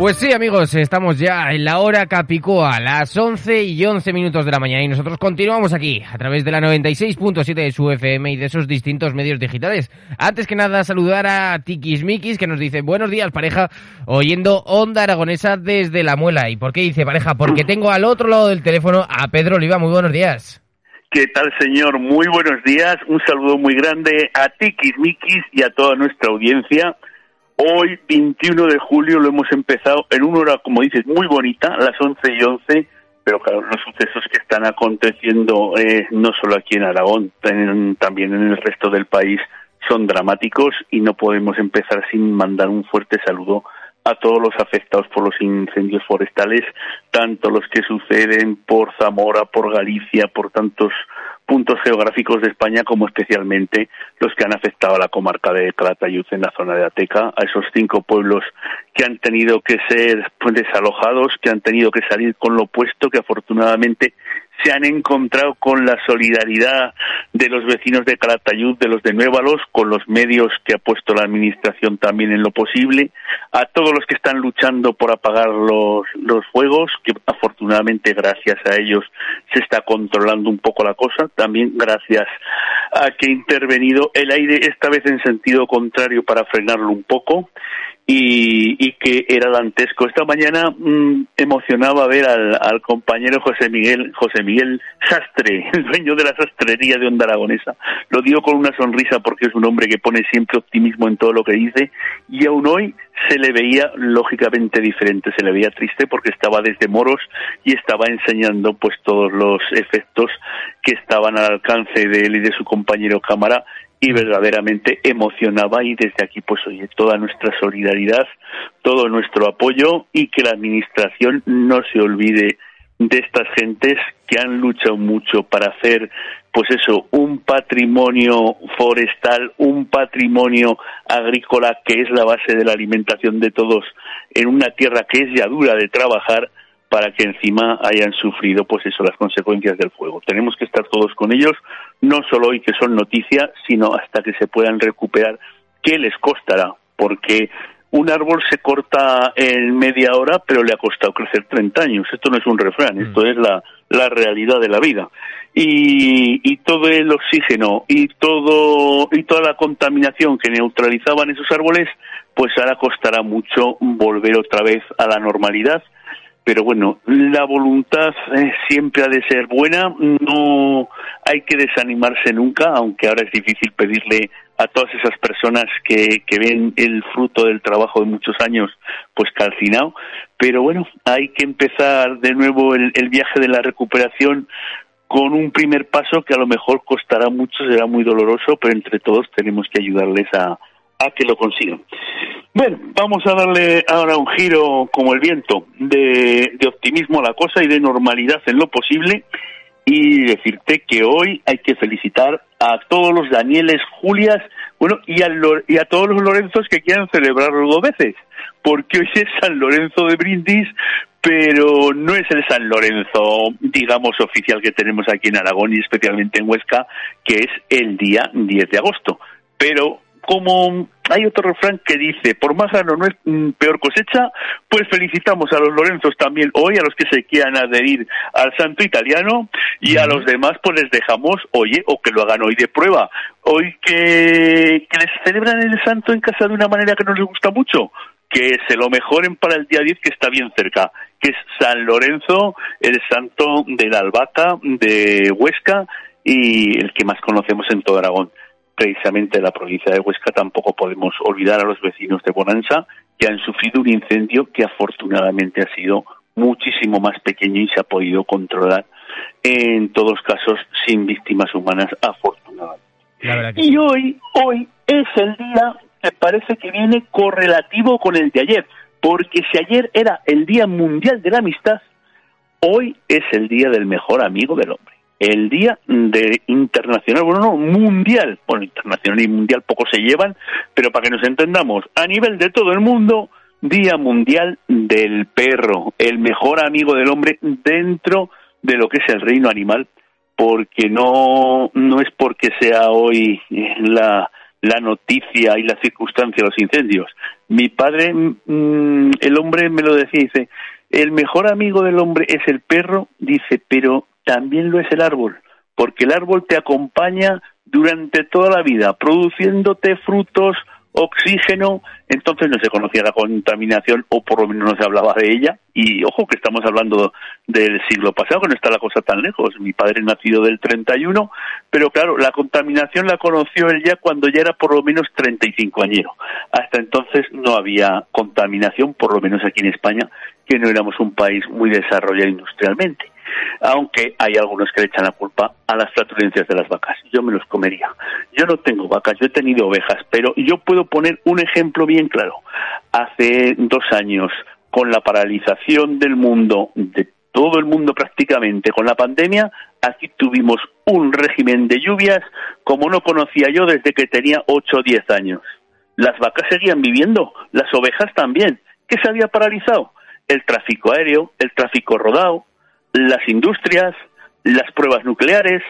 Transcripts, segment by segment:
Pues sí, amigos, estamos ya en la hora Capicoa, las 11 y 11 minutos de la mañana y nosotros continuamos aquí a través de la 96.7 de su FM y de esos distintos medios digitales. Antes que nada, saludar a Tikismikis que nos dice buenos días pareja, oyendo Onda Aragonesa desde La Muela. ¿Y por qué dice pareja? Porque tengo al otro lado del teléfono a Pedro Oliva. Muy buenos días. ¿Qué tal, señor? Muy buenos días. Un saludo muy grande a Tikismikis y a toda nuestra audiencia. Hoy, 21 de julio, lo hemos empezado en una hora, como dices, muy bonita, las 11 y 11, pero claro, los sucesos que están aconteciendo eh, no solo aquí en Aragón, también en el resto del país son dramáticos y no podemos empezar sin mandar un fuerte saludo a todos los afectados por los incendios forestales, tanto los que suceden por Zamora, por Galicia, por tantos puntos geográficos de España como especialmente los que han afectado a la comarca de Calatayud en la zona de Ateca, a esos cinco pueblos que han tenido que ser desalojados, que han tenido que salir con lo puesto, que afortunadamente se han encontrado con la solidaridad de los vecinos de Calatayud, de los de Nuevalos, con los medios que ha puesto la Administración también en lo posible, a todos los que están luchando por apagar los, los fuegos, que afortunadamente gracias a ellos se está controlando un poco la cosa, también gracias a que ha intervenido el aire esta vez en sentido contrario para frenarlo un poco y, que era dantesco. Esta mañana mm, emocionaba ver al, compañero José Miguel, José Miguel Sastre, el dueño de la sastrería de Onda Aragonesa. Lo digo con una sonrisa porque es un hombre que pone siempre optimismo en todo lo que dice y aún hoy se le veía lógicamente diferente, se le veía triste porque estaba desde Moros y estaba enseñando pues todos los efectos que estaban al alcance de él y de su compañero cámara y verdaderamente emocionaba y desde aquí pues oye toda nuestra solidaridad, todo nuestro apoyo y que la administración no se olvide de estas gentes que han luchado mucho para hacer pues eso, un patrimonio forestal, un patrimonio agrícola que es la base de la alimentación de todos en una tierra que es ya dura de trabajar para que encima hayan sufrido pues eso las consecuencias del fuego. Tenemos que estar todos con ellos, no solo hoy que son noticias, sino hasta que se puedan recuperar. ¿Qué les costará? Porque un árbol se corta en media hora, pero le ha costado crecer 30 años. Esto no es un refrán, mm. esto es la, la realidad de la vida. Y, y todo el oxígeno y todo y toda la contaminación que neutralizaban esos árboles, pues ahora costará mucho volver otra vez a la normalidad pero bueno, la voluntad eh, siempre ha de ser buena, no hay que desanimarse nunca, aunque ahora es difícil pedirle a todas esas personas que, que ven el fruto del trabajo de muchos años pues calcinado, pero bueno, hay que empezar de nuevo el, el viaje de la recuperación con un primer paso que a lo mejor costará mucho, será muy doloroso, pero entre todos tenemos que ayudarles a, a que lo consigan. Bueno, vamos a darle ahora un giro como el viento de, optimismo a la cosa y de normalidad en lo posible y decirte que hoy hay que felicitar a todos los Danieles, Julias, bueno, y a, y a todos los Lorenzos que quieran celebrarlo dos veces, porque hoy es San Lorenzo de Brindis, pero no es el San Lorenzo, digamos, oficial que tenemos aquí en Aragón y especialmente en Huesca, que es el día 10 de agosto. Pero como hay otro refrán que dice, por más gano no es mm, peor cosecha, pues felicitamos a los Lorenzos también hoy, a los que se quieran adherir al santo italiano, y a los demás pues les dejamos, oye, o que lo hagan hoy de prueba. Hoy que, que les celebran el santo en casa de una manera que no les gusta mucho, que se lo mejoren para el día 10 que está bien cerca, que es San Lorenzo, el santo de la albahaca de Huesca y el que más conocemos en todo Aragón precisamente la provincia de Huesca, tampoco podemos olvidar a los vecinos de Bonanza que han sufrido un incendio que afortunadamente ha sido muchísimo más pequeño y se ha podido controlar en todos casos sin víctimas humanas afortunadamente. Y hoy, hoy es el día que parece que viene correlativo con el de ayer, porque si ayer era el Día Mundial de la Amistad, hoy es el Día del Mejor Amigo del Hombre el Día de Internacional, bueno, no, mundial, bueno, internacional y mundial poco se llevan, pero para que nos entendamos, a nivel de todo el mundo, Día Mundial del Perro, el mejor amigo del hombre dentro de lo que es el reino animal, porque no, no es porque sea hoy la, la noticia y la circunstancia de los incendios. Mi padre, mm, el hombre me lo decía, dice, el mejor amigo del hombre es el perro, dice, pero también lo es el árbol, porque el árbol te acompaña durante toda la vida, produciéndote frutos, oxígeno, entonces no se conocía la contaminación o por lo menos no se hablaba de ella. Y ojo que estamos hablando del siglo pasado, que no está la cosa tan lejos. Mi padre nacido del 31, pero claro, la contaminación la conoció él ya cuando ya era por lo menos 35 añero. Hasta entonces no había contaminación, por lo menos aquí en España, que no éramos un país muy desarrollado industrialmente aunque hay algunos que le echan la culpa a las flatulencias de las vacas. Yo me los comería. Yo no tengo vacas, yo he tenido ovejas, pero yo puedo poner un ejemplo bien claro. Hace dos años, con la paralización del mundo, de todo el mundo prácticamente, con la pandemia, aquí tuvimos un régimen de lluvias como no conocía yo desde que tenía 8 o 10 años. Las vacas seguían viviendo, las ovejas también. ¿Qué se había paralizado? El tráfico aéreo, el tráfico rodado, las industrias, las pruebas nucleares.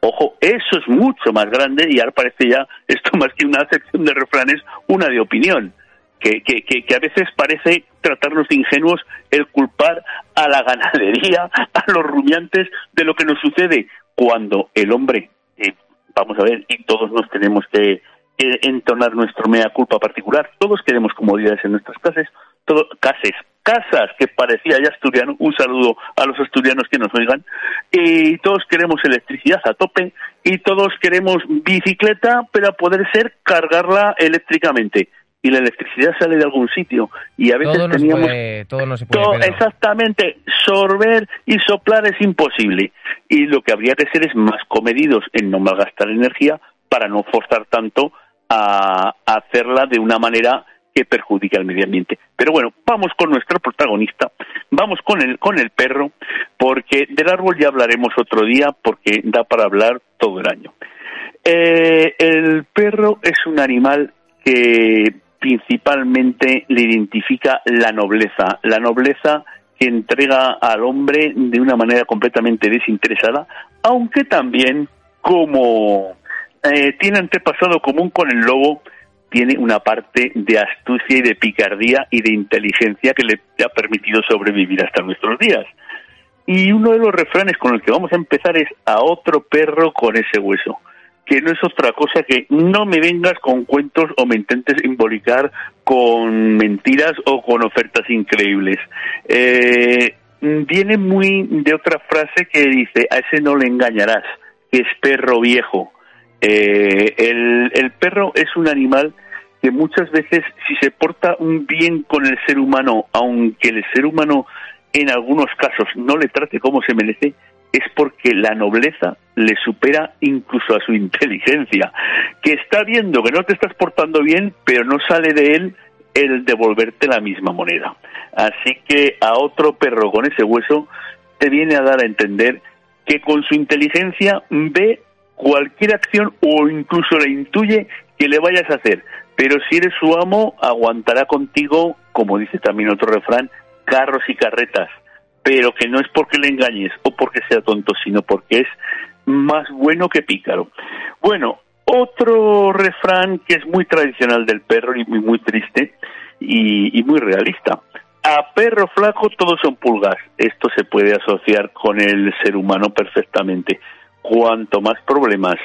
Ojo, eso es mucho más grande y ahora parece ya esto más que una sección de refranes, una de opinión. Que, que, que, a veces parece tratarnos de ingenuos el culpar a la ganadería, a los rumiantes de lo que nos sucede cuando el hombre, eh, vamos a ver, y todos nos tenemos que, entonar nuestro mea culpa particular, todos queremos comodidades en nuestras casas, todo, casas, casas, que parecía ya asturiano, un saludo a los asturianos que nos oigan, y todos queremos electricidad a tope, y todos queremos bicicleta, pero a poder ser cargarla eléctricamente. Y la electricidad sale de algún sitio, y a veces teníamos... todo no se puede exactamente, sorber y soplar es imposible. Y lo que habría que ser es más comedidos en no malgastar energía para no forzar tanto a hacerla de una manera que perjudica al medio ambiente. Pero bueno, vamos con nuestro protagonista, vamos con el, con el perro, porque del árbol ya hablaremos otro día, porque da para hablar todo el año. Eh, el perro es un animal que principalmente le identifica la nobleza, la nobleza que entrega al hombre de una manera completamente desinteresada, aunque también como eh, tiene antepasado común con el lobo, tiene una parte de astucia y de picardía y de inteligencia que le ha permitido sobrevivir hasta nuestros días. Y uno de los refranes con el que vamos a empezar es a otro perro con ese hueso, que no es otra cosa que no me vengas con cuentos o me intentes involucrar con mentiras o con ofertas increíbles. Eh, viene muy de otra frase que dice, a ese no le engañarás, que es perro viejo. Eh, el, perro es un animal que muchas veces, si se porta un bien con el ser humano, aunque el ser humano en algunos casos no le trate como se merece, es porque la nobleza le supera incluso a su inteligencia, que está viendo que no te estás portando bien, pero no sale de él el devolverte la misma moneda. Así que a otro perro con ese hueso te viene a dar a entender que con su inteligencia ve cualquier acción o incluso la intuye que le vayas a hacer. Pero si eres su amo, aguantará contigo, como dice también otro refrán, carros y carretas, pero que no es porque le engañes o porque sea tonto, sino porque es más bueno que pícaro. Bueno, otro refrán que es muy tradicional del perro y muy, muy triste y, y muy realista. A perro flaco todos son pulgas. Esto se puede asociar con el ser humano perfectamente. Cuanto más problemas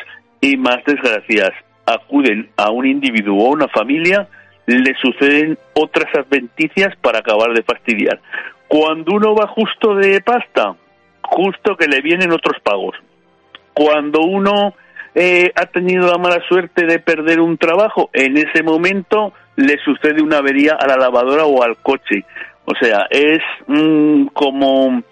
y más desgracias acuden a un individuo o una familia, le suceden otras adventicias para acabar de fastidiar. Cuando uno va justo de pasta, justo que le vienen otros pagos. Cuando uno eh, ha tenido la mala suerte de perder un trabajo, en ese momento le sucede una avería a la lavadora o al coche. O sea, es mm, como...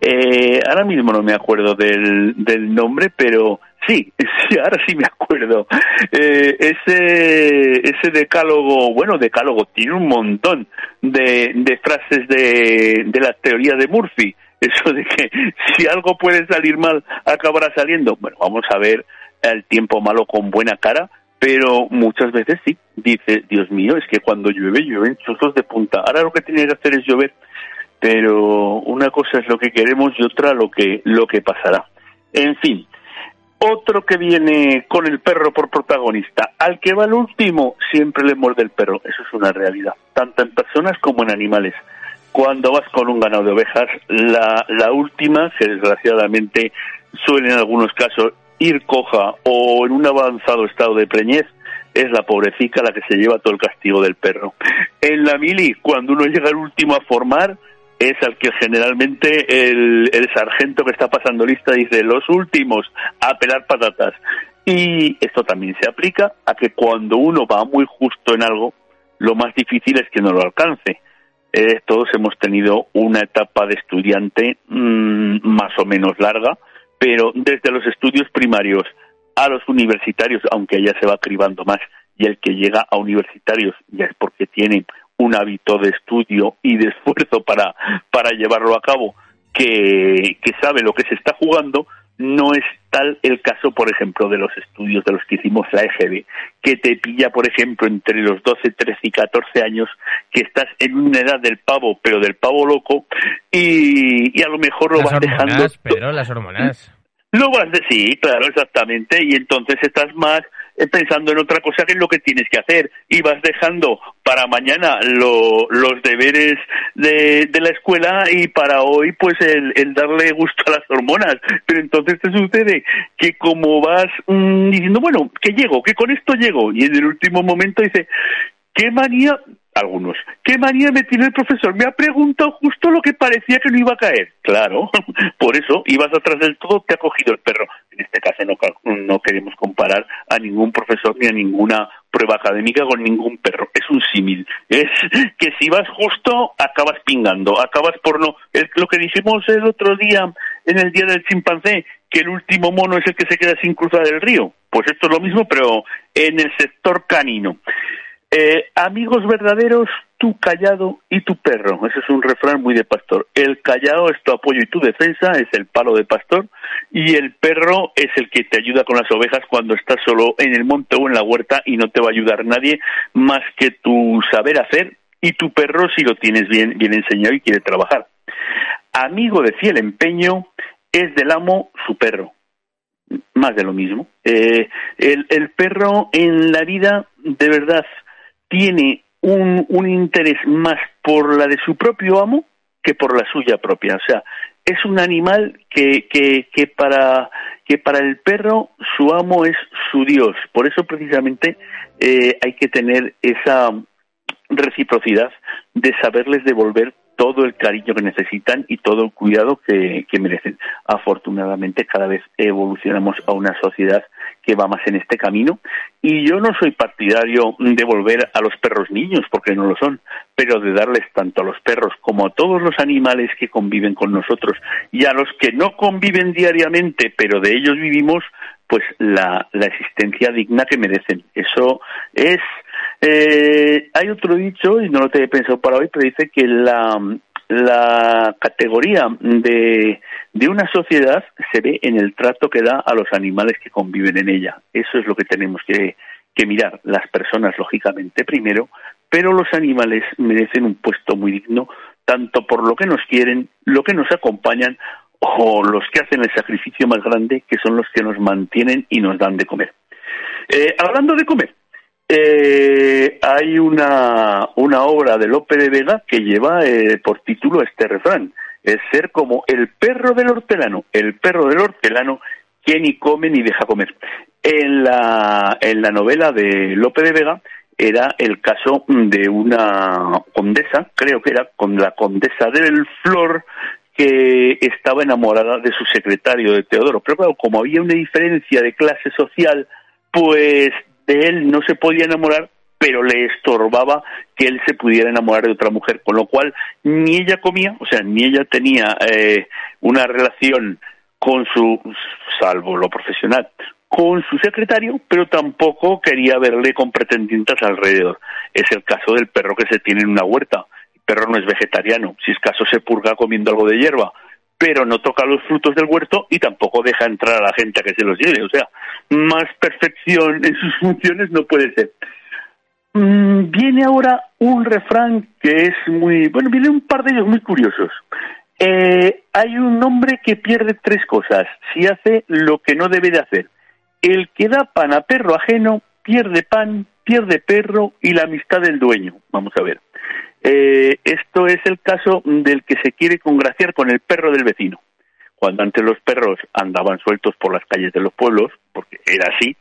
Eh, ahora mismo no me acuerdo del, del nombre, pero sí, sí, ahora sí me acuerdo. Eh, ese, ese decálogo, bueno, decálogo, tiene un montón de, frases de, de la teoría de Murphy. Eso de que si algo puede salir mal, acabará saliendo. Bueno, vamos a ver el tiempo malo con buena cara, pero muchas veces sí, dice, Dios mío, es que cuando llueve, llueven chuzos de punta. Ahora lo que tiene que hacer es llover, pero una cosa es lo que queremos y otra lo que, lo que pasará. En fin, otro que viene con el perro por protagonista. Al que va el último, siempre le muerde el perro. Eso es una realidad, tanto en personas como en animales. Cuando vas con un ganado de ovejas, la, última, que desgraciadamente suele en algunos casos ir coja o en un avanzado estado de preñez, es la pobrecita la que se lleva todo el castigo del perro. En la mili, cuando uno llega al último a formar, es al que generalmente el, el sargento que está pasando lista dice los últimos a pelar patatas. Y esto también se aplica a que cuando uno va muy justo en algo, lo más difícil es que no lo alcance. Eh, todos hemos tenido una etapa de estudiante mmm, más o menos larga, pero desde los estudios primarios a los universitarios, aunque ya se va cribando más, y el que llega a universitarios ya es porque tiene un hábito de estudio y de esfuerzo para, para llevarlo a cabo, que, que sabe lo que se está jugando, no es tal el caso, por ejemplo, de los estudios de los que hicimos la EGB, que te pilla, por ejemplo, entre los 12, 13 y 14 años, que estás en una edad del pavo, pero del pavo loco, y, y a lo mejor lo las vas hormonas, dejando. Pero las hormonas. Lo vas de sí, claro, exactamente, y entonces estás más pensando en otra cosa que es lo que tienes que hacer y vas dejando para mañana lo, los deberes de, de, la escuela y para hoy pues el, el, darle gusto a las hormonas. Pero entonces te sucede que como vas mmm, diciendo, bueno, que llego, que con esto llego y en el último momento dice, qué manía, algunos. ¿Qué manía me tiene el profesor? Me ha preguntado justo lo que parecía que no iba a caer. Claro, por eso ibas atrás del todo, te ha cogido el perro. En este caso no, no queremos comparar a ningún profesor ni a ninguna prueba académica con ningún perro. Es un símil. Es que si vas justo, acabas pingando, acabas por no. Es lo que dijimos el otro día en el día del chimpancé, que el último mono es el que se queda sin cruzar el río. Pues esto es lo mismo, pero en el sector canino. Eh, amigos verdaderos, tu callado y tu perro. Ese es un refrán muy de pastor. El callado es tu apoyo y tu defensa, es el palo de pastor, y el perro es el que te ayuda con las ovejas cuando estás solo en el monte o en la huerta y no te va a ayudar nadie más que tu saber hacer y tu perro si lo tienes bien, bien enseñado y quiere trabajar. Amigo de fiel empeño es del amo su perro. Más de lo mismo. Eh, el, el perro en la vida, de verdad, tiene un, un, interés más por la de su propio amo que por la suya propia. O sea, es un animal que, que, que, para, que para el perro su amo es su Dios. Por eso precisamente eh, hay que tener esa reciprocidad de saberles devolver todo el cariño que necesitan y todo el cuidado que, que, merecen. Afortunadamente cada vez evolucionamos a una sociedad que va más en este camino y yo no soy partidario de volver a los perros niños porque no lo son, pero de darles tanto a los perros como a todos los animales que conviven con nosotros y a los que no conviven diariamente pero de ellos vivimos pues la, la existencia digna que merecen. Eso es eh, hay otro dicho, y no lo tenía pensado para hoy, pero dice que la, la categoría de, una sociedad se ve en el trato que da a los animales que conviven en ella. Eso es lo que tenemos que, que mirar. Las personas, lógicamente, primero, pero los animales merecen un puesto muy digno tanto por lo que nos quieren, lo que nos acompañan o los que hacen el sacrificio más grande, que son los que nos mantienen y nos dan de comer. Eh, hablando de comer, eh, hay una, una obra de Lope de Vega que lleva eh, por título este refrán, es ser como el perro del hortelano, el perro del hortelano que ni come ni deja comer. En la, en la novela de Lope de Vega era el caso de una condesa, creo que era con la condesa del Flor, que estaba enamorada de su secretario, de Teodoro. Pero claro, como había una diferencia de clase social, pues de él no se podía enamorar, pero le estorbaba que él se pudiera enamorar de otra mujer, con lo cual ni ella comía, o sea, ni ella tenía eh, una relación con su, salvo lo profesional, con su secretario, pero tampoco quería verle con pretendientes alrededor. Es el caso del perro que se tiene en una huerta. El perro no es vegetariano, si es caso se purga comiendo algo de hierba, pero no toca los frutos del huerto y tampoco deja entrar a la gente a que se los lleve. O sea, más perfección en sus funciones no puede ser. Mm, viene ahora un refrán que es muy, bueno, viene un par de ellos muy curiosos. Eh, hay un hombre que pierde tres cosas si hace lo que no debe de hacer. El que da pan a perro ajeno pierde pan, pierde perro y la amistad del dueño. Vamos a ver. Eh, esto es el caso del que se quiere congraciar con el perro del vecino. Cuando antes los perros andaban sueltos por las calles de los pueblos, porque era así,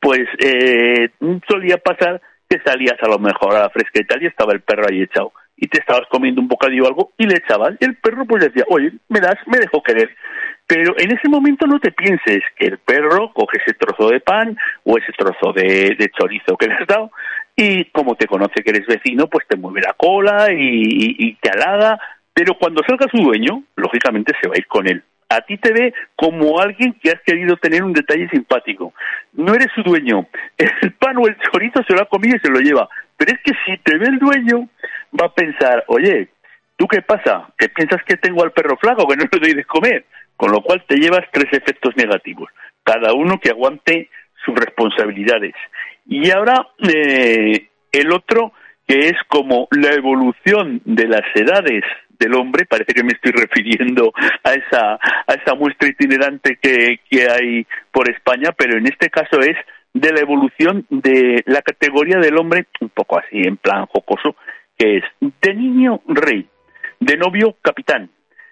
pues eh, solía pasar que salías a lo mejor a la fresqueta y estaba el perro ahí echado y te estabas comiendo un bocadillo o algo y le echabas y el perro pues decía, oye, me das, me dejo querer. Pero en ese momento no te pienses que el perro coge ese trozo de pan o ese trozo de, chorizo que le has dado y como te conoce que eres vecino, pues te mueve la cola y, te halaga, pero cuando salga su dueño, lógicamente se va a ir con él. A ti te ve como alguien que has querido tener un detalle simpático. No eres su dueño. El pan o el chorizo se lo ha comido y se lo lleva. Pero es que si te ve el dueño, va a pensar, oye, ¿tú qué pasa? ¿Que piensas que tengo al perro flaco, que no le doy de comer? Con lo cual te llevas tres efectos negativos, cada uno que aguante sus responsabilidades. Y ahora eh, el otro, que es como la evolución de las edades del hombre, parece que me estoy refiriendo a esa, a esa muestra itinerante que, que hay por España, pero en este caso es de la evolución de la categoría del hombre, un poco así en plan jocoso, que es de niño rey, de novio capitán,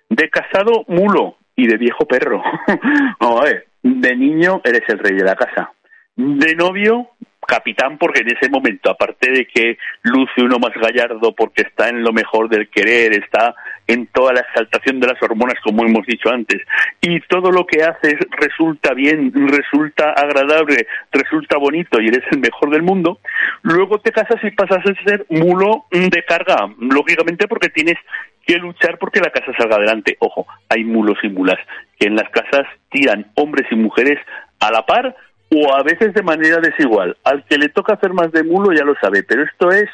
de casado mulo y de viejo perro. Vamos a ver, de niño eres el rey de la casa, de novio capitán porque en ese momento, aparte de que luce uno más gallardo porque está en lo mejor del querer, está en toda la exaltación de las hormonas, como hemos dicho antes, y todo lo que haces resulta bien, resulta agradable, resulta bonito y eres el mejor del mundo, luego te casas y pasas a ser mulo de carga, lógicamente porque tienes que luchar porque la casa salga adelante. Ojo, hay mulos y mulas que en las casas tiran hombres y mujeres a la par o a veces de manera desigual. Al que le toca hacer más de mulo ya lo sabe, pero esto es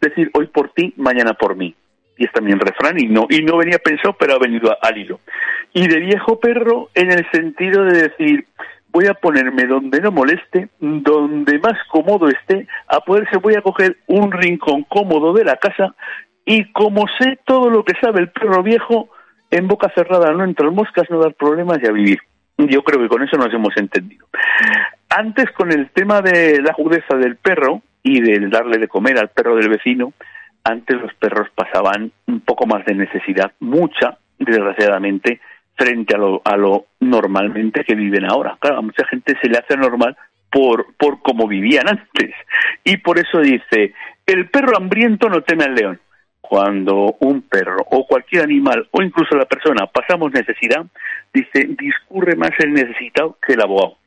decir hoy por ti, mañana por mí. Y es también refrán y no, y no venía pensado, pero ha venido al hilo. Y de viejo perro en el sentido de decir, voy a ponerme donde no moleste, donde más cómodo esté, a poderse voy a coger un rincón cómodo de la casa y como sé todo lo que sabe el perro viejo, en boca cerrada no entran moscas, no dar problemas y a vivir. Yo creo que con eso nos hemos entendido. Antes, con el tema de la agudeza del perro y de darle de comer al perro del vecino, antes los perros pasaban un poco más de necesidad, mucha, desgraciadamente, frente a lo, a lo normalmente que viven ahora. Claro, a mucha gente se le hace normal por, por cómo vivían antes. Y por eso dice, el perro hambriento no teme al león cuando un perro o cualquier animal o incluso la persona pasamos necesidad, dice, discurre más el necesitado que el abogado.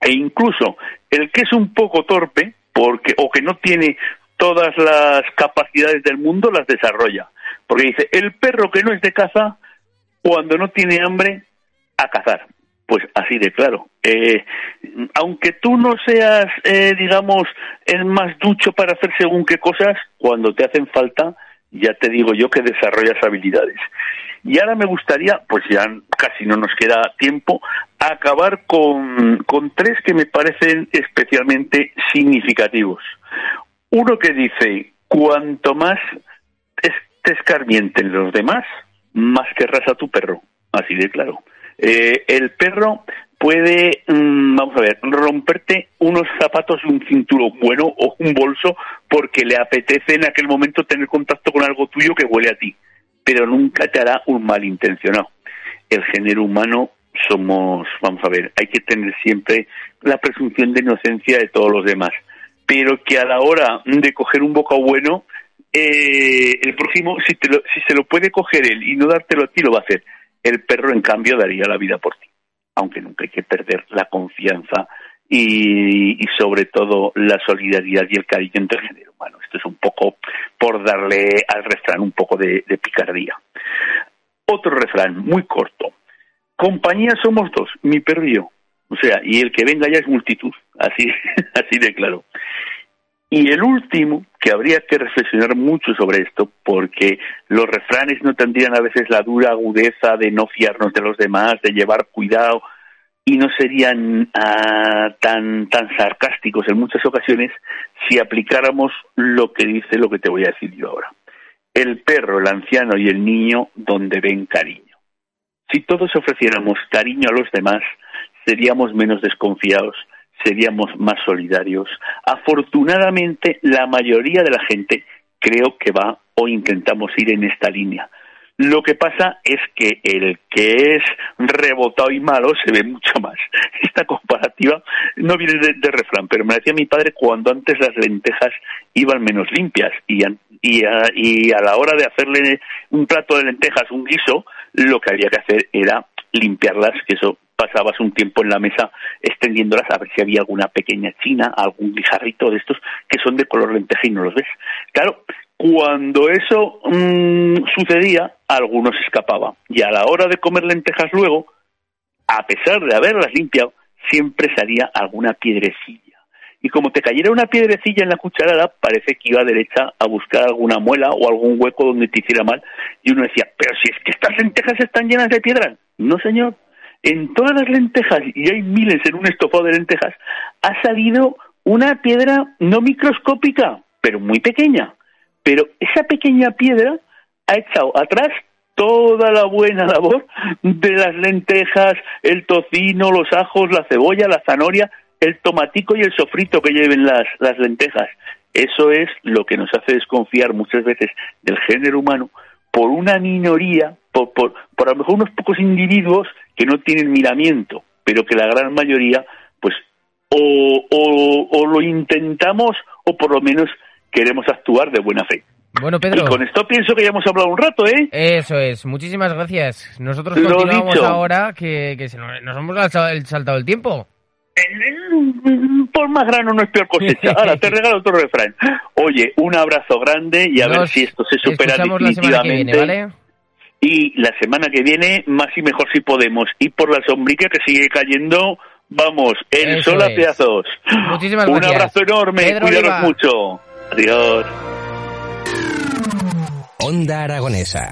E incluso el que es un poco torpe porque o que no tiene todas las capacidades del mundo las desarrolla. Porque dice, el perro que no es de caza, cuando no tiene hambre, a cazar. Pues así de claro. Eh, aunque tú no seas, eh, digamos, el más ducho para hacer según qué cosas, cuando te hacen falta, ya te digo yo que desarrollas habilidades. Y ahora me gustaría, pues ya casi no nos queda tiempo, acabar con, con tres que me parecen especialmente significativos. Uno que dice, cuanto más te escarmienten los demás, más querrás a tu perro. Así de claro. Eh, el perro puede, mm, vamos a ver, romperte unos zapatos un cinturón bueno o un bolso porque le apetece en aquel momento tener contacto con algo tuyo que huele a ti, pero nunca te hará un malintencionado. El género humano somos, vamos a ver, hay que tener siempre la presunción de inocencia de todos los demás, pero que a la hora de coger un bocado bueno, eh, el próximo, si, te lo, si se lo puede coger él y no dártelo a ti, lo va a hacer. El perro, en cambio, daría la vida por ti, aunque nunca hay que perder la confianza y, sobre todo la solidaridad y el cariño entre el género humano. Esto es un poco por darle al refrán un poco de, de picardía. Otro refrán muy corto. Compañía somos dos, mi perro y yo. O sea, y el que venga ya es multitud, así, así de claro. Y el último, que habría que reflexionar mucho sobre esto, porque los refranes no tendrían a veces la dura agudeza de no fiarnos de los demás, de llevar cuidado, y no serían uh, tan, tan sarcásticos en muchas ocasiones si aplicáramos lo que dice lo que te voy a decir yo ahora. El perro, el anciano y el niño donde ven cariño. Si todos ofreciéramos cariño a los demás, seríamos menos desconfiados, seríamos más solidarios. Afortunadamente, la mayoría de la gente creo que va o intentamos ir en esta línea. Lo que pasa es que el que es rebotado y malo se ve mucho más. Esta comparativa no viene de, refrán, pero me decía mi padre cuando antes las lentejas iban menos limpias y, y, a, y a la hora de hacerle un plato de lentejas, un guiso, lo que había que hacer era limpiarlas, que eso pasabas un tiempo en la mesa extendiéndolas a ver si había alguna pequeña china, algún guijarrito de estos que son de color lenteja y no los ves. Claro, cuando eso mmm, sucedía, algunos escapaba. Y a la hora de comer lentejas luego, a pesar de haberlas limpiado, siempre salía alguna piedrecilla. Y como te cayera una piedrecilla en la cucharada, parece que iba derecha a buscar alguna muela o algún hueco donde te hiciera mal. Y uno decía, pero si es que estas lentejas están llenas de piedras. No, señor, en todas las lentejas, y hay miles en un estofado de lentejas, ha salido una piedra no microscópica, pero muy pequeña. Pero esa pequeña piedra ha echado atrás toda la buena labor de las lentejas, el tocino, los ajos, la cebolla, la zanahoria, el tomatico y el sofrito que lleven las, las lentejas. Eso es lo que nos hace desconfiar muchas veces del género humano por una minoría, por, por, por a lo mejor unos pocos individuos que no tienen miramiento, pero que la gran mayoría, pues, o, o, o lo intentamos o por lo menos queremos actuar de buena fe. Bueno, Pedro. Y con esto pienso que ya hemos hablado un rato, ¿eh? Eso es. Muchísimas gracias. Nosotros Lo continuamos dicho. ahora que, que se nos, nos, hemos saltado el tiempo. Por más grano no es peor cosecha. Ahora te regalo otro refrán. Oye, un abrazo grande y a nos ver si esto se supera definitivamente. La viene, ¿vale? Y la semana que viene, más y mejor si podemos. Y por la sombrica que sigue cayendo, vamos, el Eso sol a es. pedazos. Muchísimas un gracias. abrazo enorme, Pedro cuidaros Oliva. mucho. Adiós. Onda Aragonesa.